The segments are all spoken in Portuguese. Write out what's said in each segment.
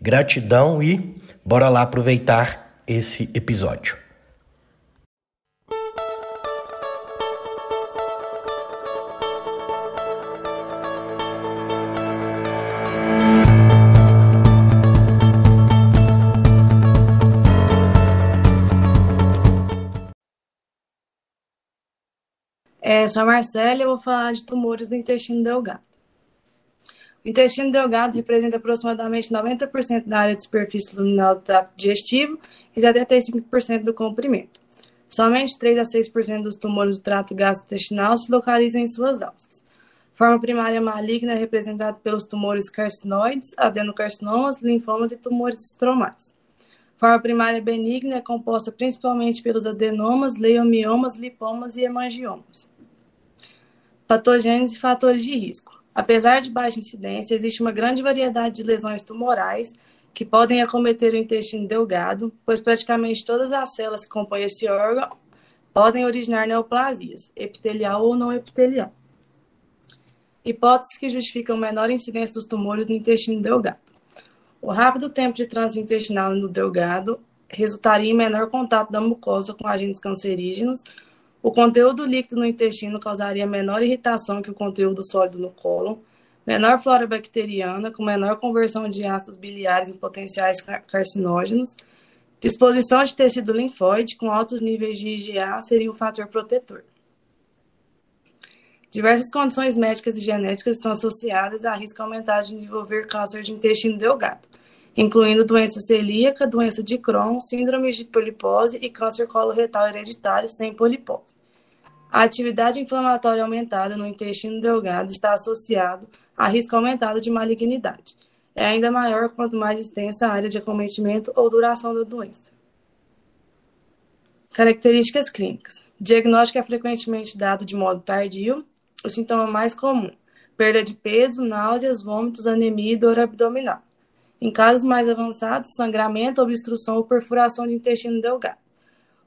Gratidão e bora lá aproveitar esse episódio. É, sou a Marcela e eu vou falar de tumores do intestino delgado. O intestino delgado representa aproximadamente 90% da área de superfície luminal do trato digestivo e 75% do comprimento. Somente 3 a 6% dos tumores do trato gastrointestinal se localizam em suas alças. Forma primária maligna é representada pelos tumores carcinoides, adenocarcinomas, linfomas e tumores estromados. Forma primária benigna é composta principalmente pelos adenomas, leiomiomas, lipomas e hemangiomas. Patogênese e fatores de risco. Apesar de baixa incidência, existe uma grande variedade de lesões tumorais que podem acometer o intestino delgado, pois praticamente todas as células que compõem esse órgão podem originar neoplasias, epitelial ou não epitelial. Hipóteses que justificam menor incidência dos tumores no intestino delgado. O rápido tempo de trânsito intestinal no delgado resultaria em menor contato da mucosa com agentes cancerígenos, o conteúdo líquido no intestino causaria menor irritação que o conteúdo sólido no cólon, menor flora bacteriana, com menor conversão de ácidos biliares em potenciais carcinógenos, exposição de tecido linfóide com altos níveis de IgA seria um fator protetor. Diversas condições médicas e genéticas estão associadas a risco aumentado de desenvolver câncer de intestino delgado, incluindo doença celíaca, doença de Crohn, síndrome de polipose e câncer coloretal hereditário sem polipose. A atividade inflamatória aumentada no intestino delgado está associado a risco aumentado de malignidade. É ainda maior quanto mais extensa a área de acometimento ou duração da doença. Características clínicas. Diagnóstico é frequentemente dado de modo tardio. O sintoma mais comum: perda de peso, náuseas, vômitos, anemia e dor abdominal. Em casos mais avançados, sangramento, obstrução ou perfuração do intestino delgado.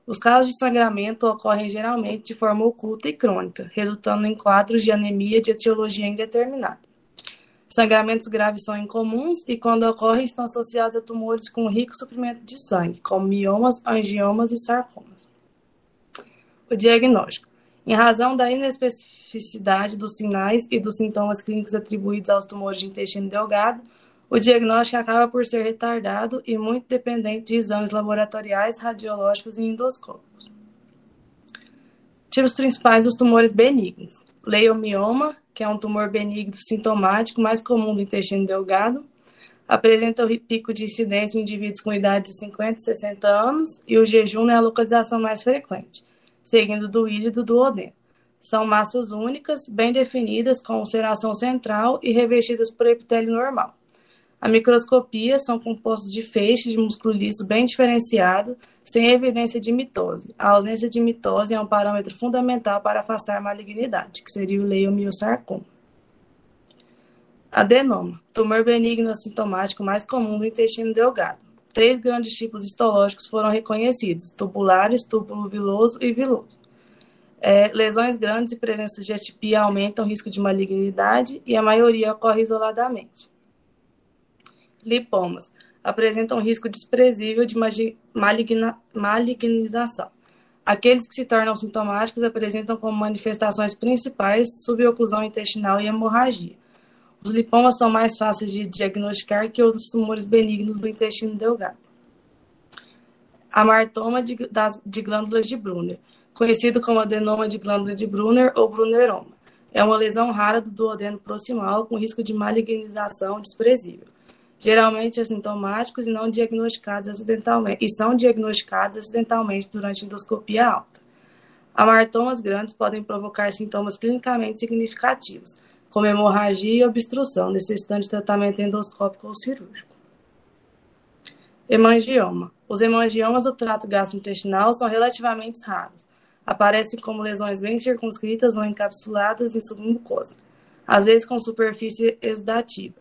Os casos de sangramento ocorrem geralmente de forma oculta e crônica, resultando em quadros de anemia de etiologia indeterminada. Sangramentos graves são incomuns e, quando ocorrem, estão associados a tumores com rico suprimento de sangue, como miomas, angiomas e sarcomas. O diagnóstico. Em razão da inespecificidade dos sinais e dos sintomas clínicos atribuídos aos tumores de intestino delgado, o diagnóstico acaba por ser retardado e muito dependente de exames laboratoriais, radiológicos e endoscópicos. Tipos principais dos tumores benignos: leiomioma, que é um tumor benigno sintomático mais comum do intestino delgado, apresenta o pico de incidência em indivíduos com idade de 50 e 60 anos e o jejum é a localização mais frequente, seguindo do ílido do odeno. São massas únicas, bem definidas, com ulceração central e revestidas por epitélio normal. A microscopia são compostos de feixes de músculo liso bem diferenciado, sem evidência de mitose. A ausência de mitose é um parâmetro fundamental para afastar a malignidade, que seria o leiomiosarcoma. Adenoma, tumor benigno assintomático mais comum do intestino delgado. Três grandes tipos histológicos foram reconhecidos: tubulares, túbulo viloso e viloso. É, lesões grandes e presença de atipia aumentam o risco de malignidade e a maioria ocorre isoladamente lipomas apresentam risco desprezível de maligna, malignização. Aqueles que se tornam sintomáticos apresentam como manifestações principais suboclusão intestinal e hemorragia. Os lipomas são mais fáceis de diagnosticar que outros tumores benignos do intestino delgado. Amartoma de, das, de glândulas de Brunner, conhecido como adenoma de glândula de Brunner ou Brunneroma. É uma lesão rara do duodeno proximal com risco de malignização desprezível geralmente assintomáticos e não diagnosticados acidentalmente, e são diagnosticados acidentalmente durante endoscopia alta. Amartomas grandes podem provocar sintomas clinicamente significativos, como hemorragia e obstrução, necessitando de tratamento endoscópico ou cirúrgico. Hemangioma. Os hemangiomas do trato gastrointestinal são relativamente raros. Aparecem como lesões bem circunscritas ou encapsuladas em submucosa, às vezes com superfície exudativa.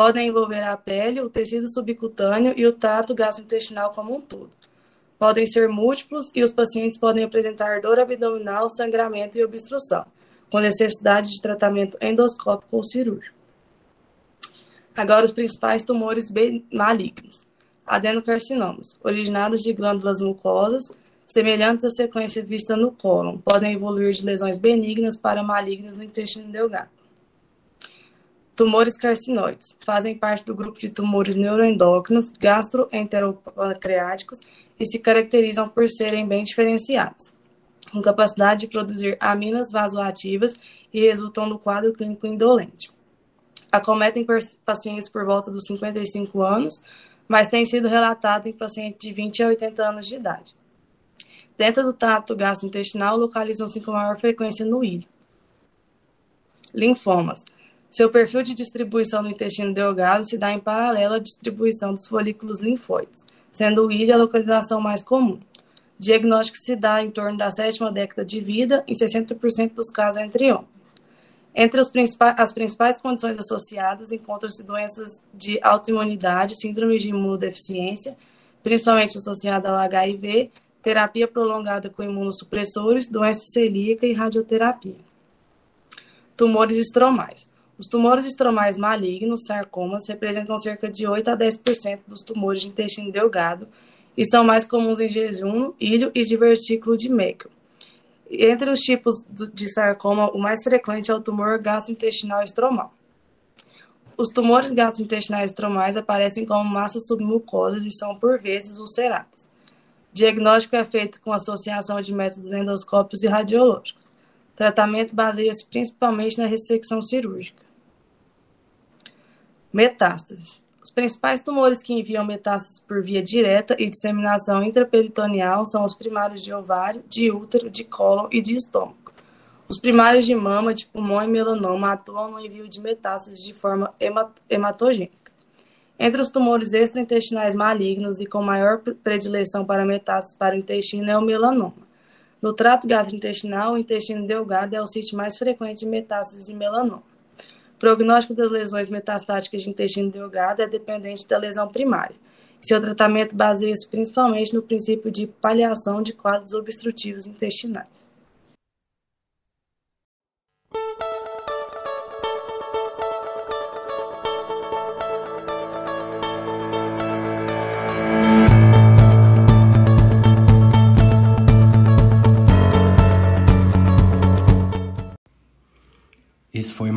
Podem envolver a pele, o tecido subcutâneo e o trato gastrointestinal como um todo. Podem ser múltiplos e os pacientes podem apresentar dor abdominal, sangramento e obstrução, com necessidade de tratamento endoscópico ou cirúrgico. Agora, os principais tumores malignos adenocarcinomas, originados de glândulas mucosas, semelhantes à sequência vista no cólon, podem evoluir de lesões benignas para malignas no intestino delgado. Tumores carcinoides fazem parte do grupo de tumores neuroendócrinos gastroenteropancreáticos e se caracterizam por serem bem diferenciados, com capacidade de produzir aminas vasoativas e resultam no quadro clínico indolente. Acometem pacientes por volta dos 55 anos, mas tem sido relatado em pacientes de 20 a 80 anos de idade. Dentro do trato gastrointestinal, localizam-se com maior frequência no ilho. Linfomas. Seu perfil de distribuição no intestino delgado se dá em paralelo à distribuição dos folículos linfóides, sendo o ilho a localização mais comum. Diagnóstico se dá em torno da sétima década de vida, em 60% dos casos entre homens. Entre principais, as principais condições associadas encontram-se doenças de autoimunidade, síndrome de imunodeficiência, principalmente associada ao HIV, terapia prolongada com imunossupressores, doença celíaca e radioterapia. Tumores estromais. Os tumores estromais malignos, sarcomas, representam cerca de 8 a 10% dos tumores de intestino delgado e são mais comuns em jejum, ilho e divertículo de Meckel. Entre os tipos de sarcoma, o mais frequente é o tumor gastrointestinal estromal. Os tumores gastrointestinais estromais aparecem como massas submucosas e são, por vezes, ulceradas. O diagnóstico é feito com associação de métodos endoscópicos e radiológicos. O tratamento baseia-se principalmente na ressecção cirúrgica. Metástases. Os principais tumores que enviam metástases por via direta e disseminação intraperitoneal são os primários de ovário, de útero, de cólon e de estômago. Os primários de mama, de pulmão e melanoma atuam no envio de metástases de forma hematogênica. Entre os tumores extraintestinais malignos e com maior predileção para metástases para o intestino é o melanoma. No trato gastrointestinal, o intestino delgado é o sítio mais frequente de metástases e melanoma prognóstico das lesões metastáticas de intestino delgado é dependente da lesão primária. Seu tratamento baseia-se principalmente no princípio de paliação de quadros obstrutivos intestinais.